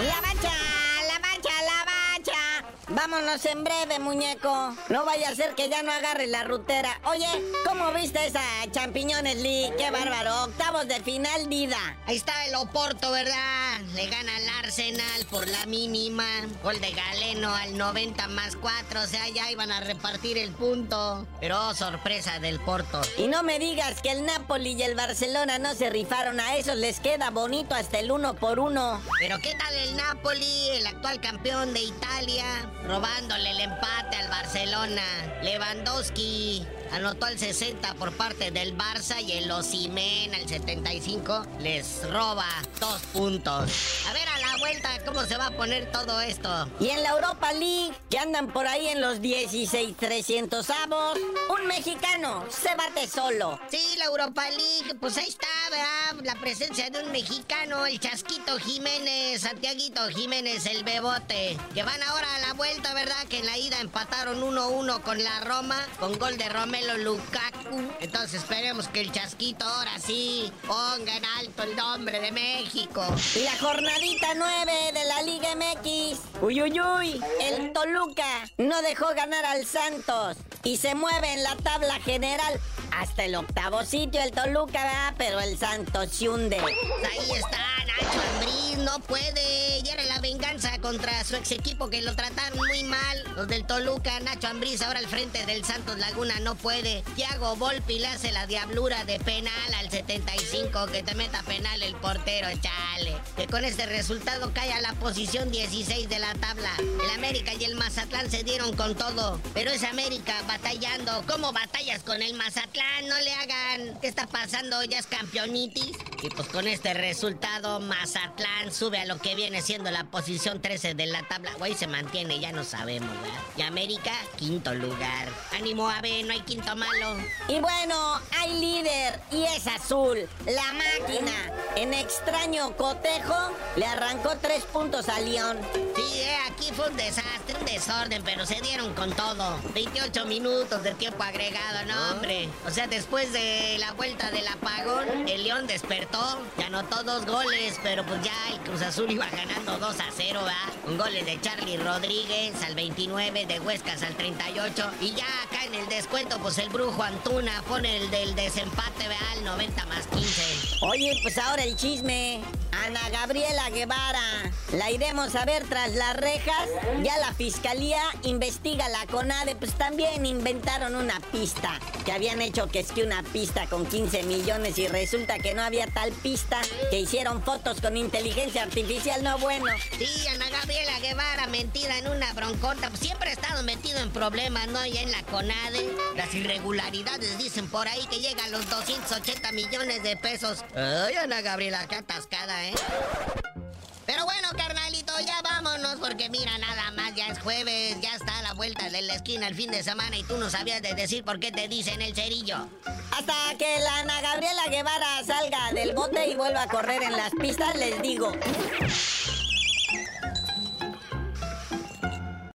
La Vámonos en breve, muñeco. No vaya a ser que ya no agarre la rutera. Oye, ¿cómo viste esa Champiñones League? Qué bárbaro. Octavos de final, Dida. Ahí está el Oporto, ¿verdad? Le gana al Arsenal por la mínima. Gol de Galeno al 90 más 4. O sea, ya iban a repartir el punto. Pero oh, sorpresa del Porto. Y no me digas que el Napoli y el Barcelona no se rifaron. A esos les queda bonito hasta el uno por uno. Pero ¿qué tal el Napoli, el actual campeón de Italia? Robándole el empate al Barcelona. Lewandowski anotó el 60 por parte del Barça y el Osimen al 75 les roba dos puntos. A ver a la vuelta cómo se va a poner todo esto. Y en la Europa League, que andan por ahí en los 16 300 avos, un mexicano se bate solo. Sí, la Europa League, pues ahí está, ¿verdad? La presencia de un mexicano, el Chasquito Jiménez, Santiaguito Jiménez, el Bebote, que van ahora a la vuelta, ¿verdad? Que en la ida empataron 1-1 con la Roma, con gol de Romelo Lukaku. Entonces esperemos que el Chasquito ahora sí ponga en alto el nombre de México. Y la jornadita 9 de la Liga MX. Uy, uy, uy. El Toluca no dejó ganar al Santos y se mueve en la tabla general hasta el octavo sitio el Toluca, ¿verdad? pero el Santos se hunde. Ahí está Nacho Ambriz, no puede. Venganza contra su ex equipo que lo trataron muy mal. Los del Toluca, Nacho Ambriz ahora al frente del Santos Laguna no puede. Thiago Volpi le hace la diablura de penal al 75 que te meta penal el portero, chale. Que con este resultado cae a la posición 16 de la tabla. El América y el Mazatlán se dieron con todo. Pero es América batallando. ¿Cómo batallas con el Mazatlán? No le hagan. ¿Qué está pasando? ¿Ya es campeonitis? Y pues con este resultado, Mazatlán sube a lo que viene siendo la posición 13 de la tabla. Güey, se mantiene, ya no sabemos, ¿verdad? Y América, quinto lugar. Ánimo, Ave, no hay quinto malo. Y bueno, hay líder y es azul. La máquina, en extraño cotejo, le arrancó tres puntos a León. Sí, eh, aquí fue un desastre, un desorden, pero se dieron con todo. 28 minutos de tiempo agregado, no, hombre. O sea, después de la vuelta del apagón, el León despertó ya anotó dos goles, pero pues ya el Cruz Azul iba ganando 2 a 0, ¿verdad? Un gol de Charlie Rodríguez al 29, de Huescas al 38. Y ya acá en el descuento, pues el brujo Antuna pone el del desempate. Al 90 más 15. Oye, pues ahora el chisme. Ana Gabriela Guevara. La iremos a ver tras las rejas. Ya la fiscalía investiga la CONADE. Pues también inventaron una pista. Que habían hecho que es que una pista con 15 millones y resulta que no había tal pista. Que hicieron fotos con inteligencia artificial. No bueno. Sí, Ana Gabriela Guevara metida en una broncota. Pues siempre ha estado metido en problemas, ¿no? Ya en la CONADE. Las irregularidades dicen por ahí que llegan a los 280 millones de pesos. Ay, Ana Gabriela, qué atascada, ¿eh? Pero bueno, carnalito, ya vámonos porque mira, nada más, ya es jueves, ya está a la vuelta de la esquina el fin de semana y tú no sabías de decir por qué te dicen el cerillo. Hasta que la Ana Gabriela Guevara salga del y vuelva a correr en las pistas, les digo.